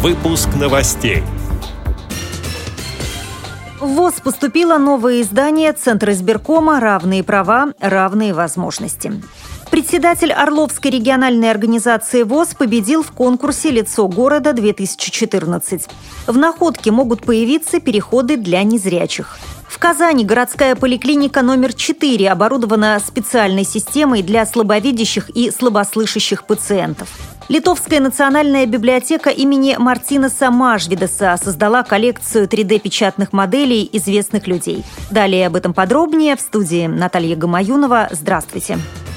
Выпуск новостей. В ВОЗ поступило новое издание Центра избиркома «Равные права, равные возможности». Председатель Орловской региональной организации ВОЗ победил в конкурсе «Лицо города-2014». В находке могут появиться переходы для незрячих. В Казани городская поликлиника номер 4 оборудована специальной системой для слабовидящих и слабослышащих пациентов. Литовская национальная библиотека имени Мартинеса Мажвидеса создала коллекцию 3D-печатных моделей известных людей. Далее об этом подробнее в студии Наталья Гамаюнова. Здравствуйте. Здравствуйте.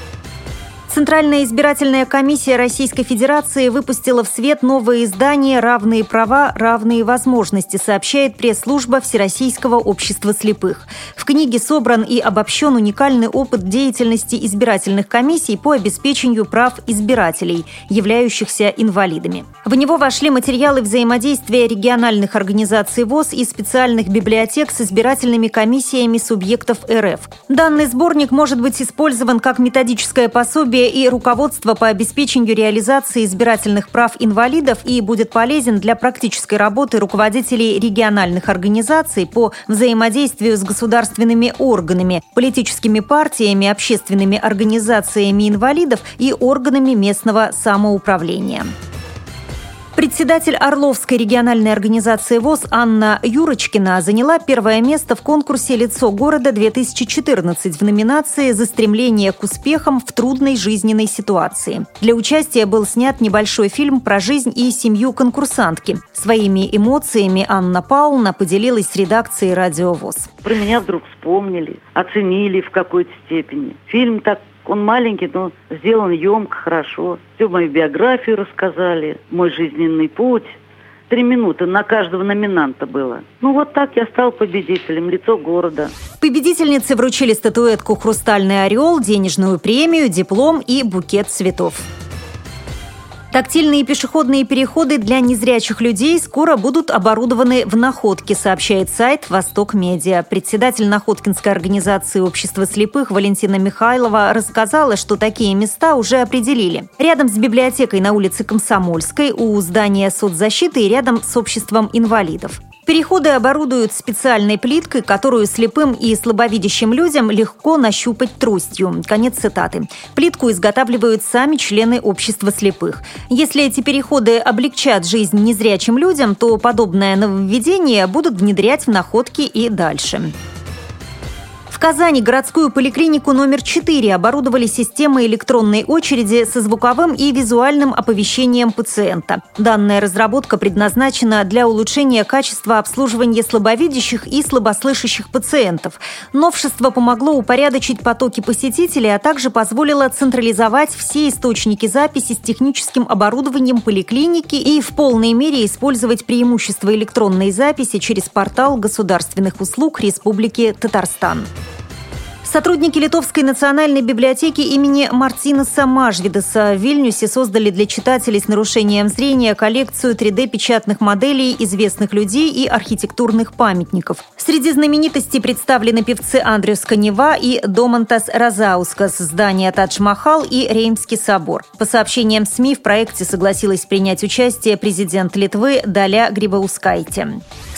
Центральная избирательная комиссия Российской Федерации выпустила в свет новое издание «Равные права, равные возможности», сообщает пресс-служба Всероссийского общества слепых. В книге собран и обобщен уникальный опыт деятельности избирательных комиссий по обеспечению прав избирателей, являющихся инвалидами. В него вошли материалы взаимодействия региональных организаций ВОЗ и специальных библиотек с избирательными комиссиями субъектов РФ. Данный сборник может быть использован как методическое пособие условия и руководство по обеспечению реализации избирательных прав инвалидов и будет полезен для практической работы руководителей региональных организаций по взаимодействию с государственными органами, политическими партиями, общественными организациями инвалидов и органами местного самоуправления. Председатель Орловской региональной организации ВОЗ Анна Юрочкина заняла первое место в конкурсе «Лицо города-2014» в номинации «За стремление к успехам в трудной жизненной ситуации». Для участия был снят небольшой фильм про жизнь и семью конкурсантки. Своими эмоциями Анна Павловна поделилась с редакцией «Радио ВОЗ». Про меня вдруг вспомнили, оценили в какой-то степени. Фильм так он маленький, но сделан емко, хорошо. Всю мою биографию рассказали, мой жизненный путь. Три минуты на каждого номинанта было. Ну вот так я стал победителем, лицо города. Победительнице вручили статуэтку «Хрустальный орел», денежную премию, диплом и букет цветов. Тактильные пешеходные переходы для незрячих людей скоро будут оборудованы в Находке, сообщает сайт «Восток Медиа». Председатель Находкинской организации общества слепых Валентина Михайлова рассказала, что такие места уже определили. Рядом с библиотекой на улице Комсомольской, у здания соцзащиты и рядом с обществом инвалидов. Переходы оборудуют специальной плиткой, которую слепым и слабовидящим людям легко нащупать тростью. Конец цитаты. Плитку изготавливают сами члены общества слепых. Если эти переходы облегчат жизнь незрячим людям, то подобное нововведение будут внедрять в находки и дальше. Казани городскую поликлинику номер 4 оборудовали системой электронной очереди со звуковым и визуальным оповещением пациента. Данная разработка предназначена для улучшения качества обслуживания слабовидящих и слабослышащих пациентов. Новшество помогло упорядочить потоки посетителей, а также позволило централизовать все источники записи с техническим оборудованием поликлиники и в полной мере использовать преимущества электронной записи через портал государственных услуг Республики Татарстан. Сотрудники Литовской национальной библиотеки имени Мартинеса Мажвидеса в Вильнюсе создали для читателей с нарушением зрения коллекцию 3D-печатных моделей известных людей и архитектурных памятников. Среди знаменитостей представлены певцы Андрюс Канева и Домантас Розаускас, здание Тадж-Махал и Реймский собор. По сообщениям СМИ, в проекте согласилась принять участие президент Литвы Даля Грибаускайте.